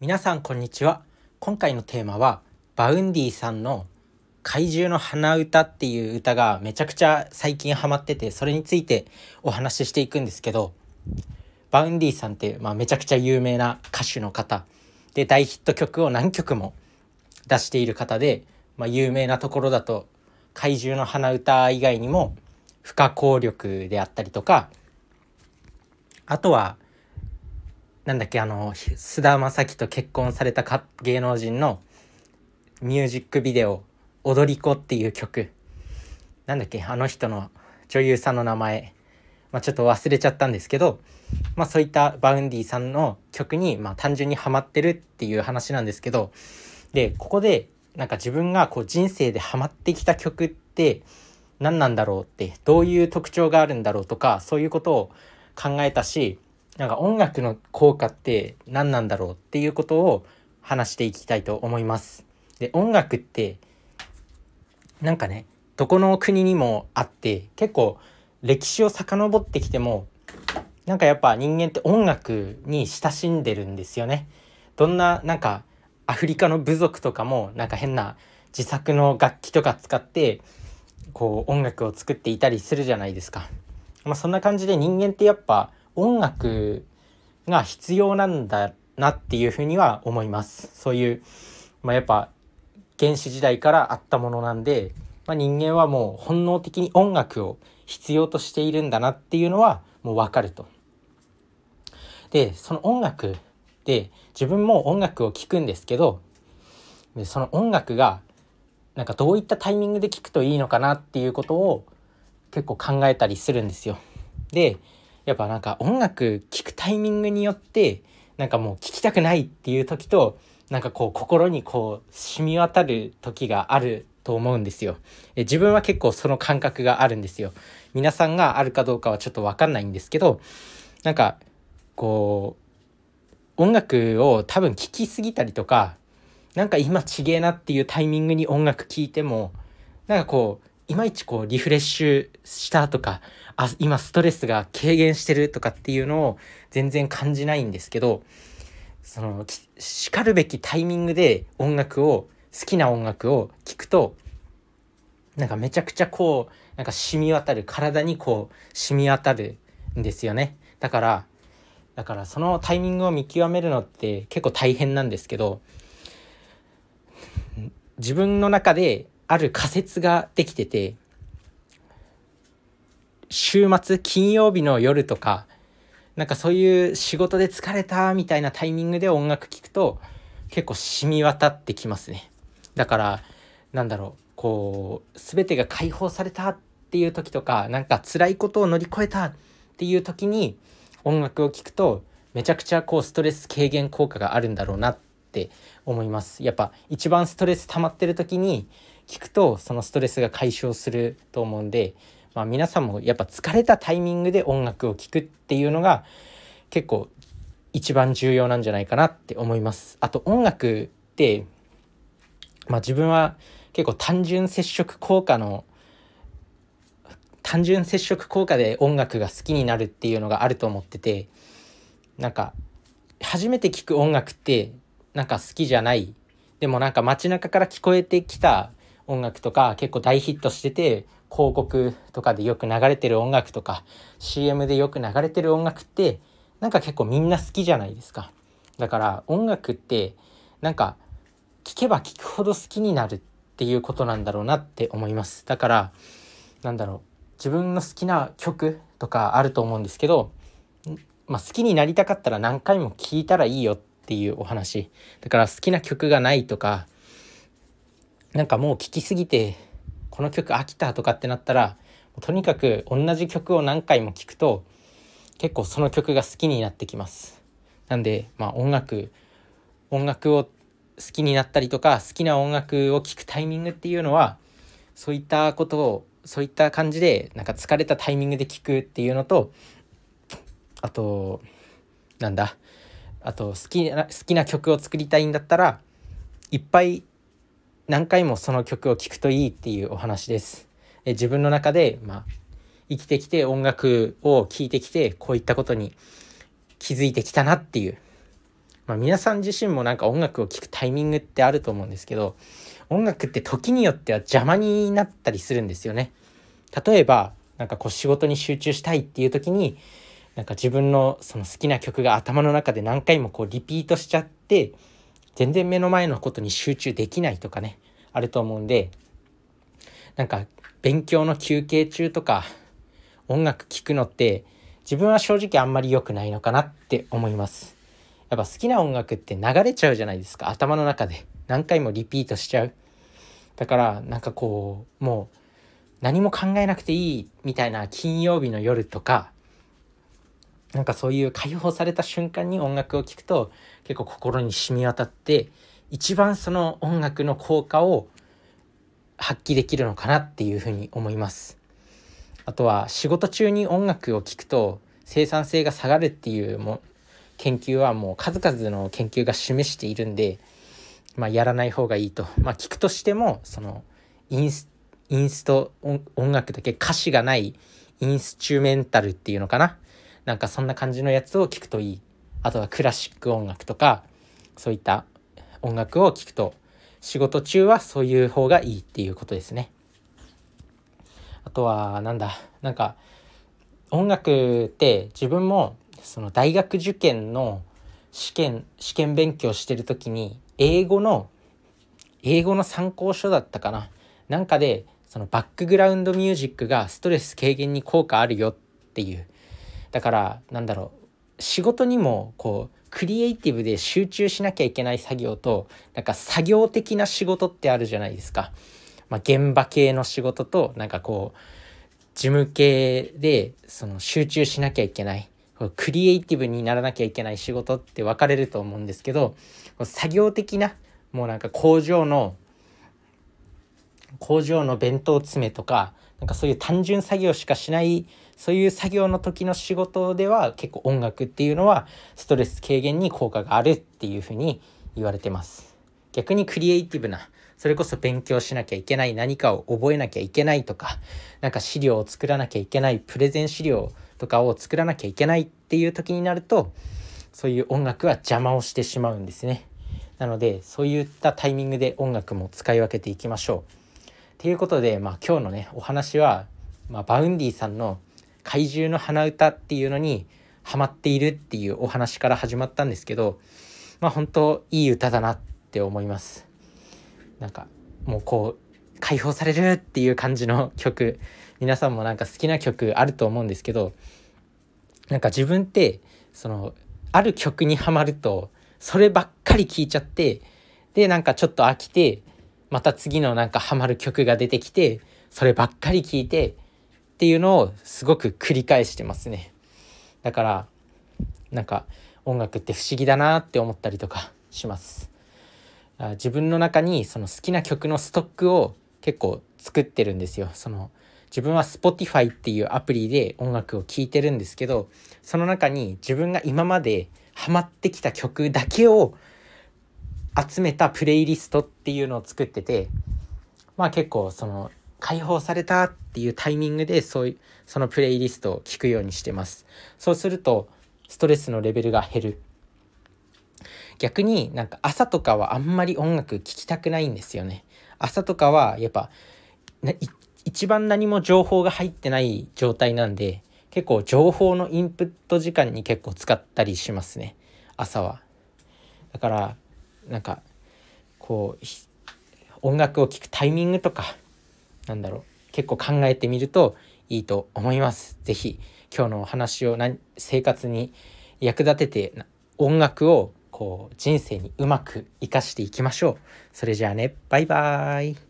皆さんこんにちは。今回のテーマは Vaundy さんの怪獣の花唄っていう歌がめちゃくちゃ最近ハマっててそれについてお話ししていくんですけど Vaundy さんって、まあ、めちゃくちゃ有名な歌手の方で大ヒット曲を何曲も出している方で、まあ、有名なところだと怪獣の花唄以外にも不可抗力であったりとかあとはなんだっけあの菅田将暉と結婚されたか芸能人のミュージックビデオ「踊り子」っていう曲。なんだっけあの人の女優さんの名前、まあ、ちょっと忘れちゃったんですけど、まあ、そういった Vaundy さんの曲に、まあ、単純にハマってるっていう話なんですけどでここでなんか自分がこう人生でハマってきた曲って何なんだろうってどういう特徴があるんだろうとかそういうことを考えたしなんか音楽の効果って何なんだろうっていうことを話していきたいと思います。で音楽ってなんかねどこの国にもあって結構歴史を遡ってきてもなんかやっぱ人間って音楽に親しんでるんですよね。どんななんかアフリカの部族とかもなんか変な自作の楽器とか使ってこう音楽を作っていたりするじゃないですか。まあ、そんな感じで人間ってやっぱ音楽が必要なんだなっていうふうには思います。そういう、まあ、やっぱ原始時代からあったものなんで、まあ、人間はもう本能的に音楽を必要としているんだなっていうのはもう分かると。でその音楽で自分も音楽を聴くんですけどでその音楽がなんかどういったタイミングで聴くといいのかなっていうことを結構考えたりするんですよ。でやっぱなんか音楽聴くタイミングによってなんかもう聴きたくないっていう時となんかこう心にこう染み渡る時があると思うんですよ。え自分は結構その感覚があるんですよ。皆さんがあるかどうかはちょっとわかんないんですけどなんかこう音楽を多分聴きすぎたりとかなんか今ちげえなっていうタイミングに音楽聴いてもなんかこういまいちこうリフレッシュしたとかあ今ストレスが軽減してるとかっていうのを全然感じないんですけどそのしかるべきタイミングで音楽を好きな音楽を聴くとなんかめちゃくちゃこうなんか染み渡る体にこう染み渡るんですよね。だからだからそのタイミングを見極めるのって結構大変なんですけど自分の中である仮説ができてて週末金曜日の夜とかなんかそういう仕事で疲れたみたいなタイミングで音楽聴くと結構染み渡ってきますね。だからなんだろうこう全てが解放されたっていう時とかなんか辛いことを乗り越えたっていう時に音楽を聴くとめちゃくちゃこうストレス軽減効果があるんだろうなって思います。やっぱ一番ストレス溜まってる時に聞くとそのストレスが解消すると思うんで、まあ、皆さんもやっぱ疲れたタイミングで音楽を聴くっていうのが結構一番重要なんじゃないかなって思います。あと音楽って、まあ、自分は結構単純接触効果の単純接触効果で音楽が好きになるっていうのがあると思っててなんか初めて聴く音楽ってなんか好きじゃないでもなんか街中から聞こえてきた音楽とか結構大ヒットしてて広告とかでよく流れてる音楽とか CM でよく流れてる音楽ってなんか結構みんな好きじゃないですか。だから音楽ってなんか聴けば聴くほど好きになるっていうことなんだろうなって思います。だからなんだろう自分の好きな曲とかあると思うんですけど、まあ、好きになりたかったら何回も聴いたらいいよっていうお話。だから好きな曲がないとかなんかもう聴きすぎてこの曲飽きたとかってなったらとにかく同じ曲を何回も聴くと結構その曲が好きになってきます。なんでまあ音楽音楽を好きになったりとか好きな音楽を聴くタイミングっていうのはそういったことをそういった感じでなんか疲れたタイミングで聴くっていうのとあとなんだあと好きな好きな曲を作りたいんだったらいっぱい何回もその曲を聴くといいっていうお話です。え自分の中で、まあ、生きてきて音楽を聴いてきてこういったことに気づいてきたなっていう、まあ、皆さん自身もなんか音楽を聴くタイミングってあると思うんですけど音楽って時によっては邪魔になったりするんですよね。例えばなんかこう仕事に集中したいっていう時になんか自分のその好きな曲が頭の中で何回もこうリピートしちゃって全然目の前のことに集中できないとかねあると思うんでなんか勉強の休憩中とか音楽聴くのって自分は正直あんまり良くないのかなって思います。やっぱ好きな音楽って流れちゃうじゃないですか頭の中で何回もリピートしちゃうだからなんかこうもう何も考えなくていいみたいな金曜日の夜とかなんかそういう解放された瞬間に音楽を聴くと結構心に染み渡って一番その音楽の効果を発揮できるのかなっていうふうに思いますあとは仕事中に音楽を聴くと生産性が下がるっていうも研究はもう数々の研究が示しているんで、まあ、やらない方がいいと。まあ、聞くとしてもそのインスインスト音楽だけ歌詞がないインスチュメンタルっていうのかななんかそんな感じのやつを聞くといい。あとはクラシック音楽とかそういった音楽を聴くと仕事中はそういう方がいいっていうことですね。あとはなんだなんか音楽って自分もその大学受験の試験試験勉強してる時に英語の英語の参考書だったかななんかでそのバックグラウンドミュージックがストレス軽減に効果あるよっていうだからなんだろう仕事にもこうクリエイティブで集中しなきゃいけない作業となんか作業的な仕事ってあるじゃないですか。まあ、現場系の仕事となんかこう事務系でその集中しなきゃいけないクリエイティブにならなきゃいけない仕事って分かれると思うんですけど作業的なもうなんか工場の工場の弁当詰めとかなんかそういう単純作業しかしないそういう作業の時の仕事では結構音楽っていうのはストレス軽減に効果があるっていうふうに言われてます逆にクリエイティブなそれこそ勉強しなきゃいけない何かを覚えなきゃいけないとかなんか資料を作らなきゃいけないプレゼン資料とかを作らなきゃいけないっていう時になるとそういう音楽は邪魔をしてしまうんですね。なのでそういったタイミングで音楽も使い分けていきましょう。ということで、まあ、今日のねお話は、まあ、 Vaundy さんの「怪獣の花唄」っていうのにハマっているっていうお話から始まったんですけどまあ本当いい歌だなって思います。なんかもうこう解放されるっていう感じの曲皆さんもなんか好きな曲あると思うんですけどなんか自分ってそのある曲にはまるとそればっかり聴いちゃってでなんかちょっと飽きてまた次のなんかハマる曲が出てきてそればっかり聴いてっていうのをすごく繰り返してますね。だからなんか音楽って不思議だなって思ったりとかします。自分の中にその好きな曲のストックを結構作ってるんですよ。その自分は Spotify っていうアプリで音楽を聴いてるんですけどその中に自分が今までハマってきた曲だけを集めたプレイリストっていうのを作っててまあ結構その解放されたっていうタイミングでそういうそのプレイリストを聞くようにしてます。そうするとストレスのレベルが減る。逆になんか朝とかはあんまり音楽聴きたくないんですよね。朝とかはやっぱ一番何も情報が入ってない状態なんで結構情報のインプット時間に結構使ったりしますね。朝は。だからなんかこう音楽を聴くタイミングとかなんだろう結構考えてみるといいと思います。是非今日のお話を生活に役立てて音楽をこう人生にうまく生かしていきましょう。それじゃあねバイバーイ。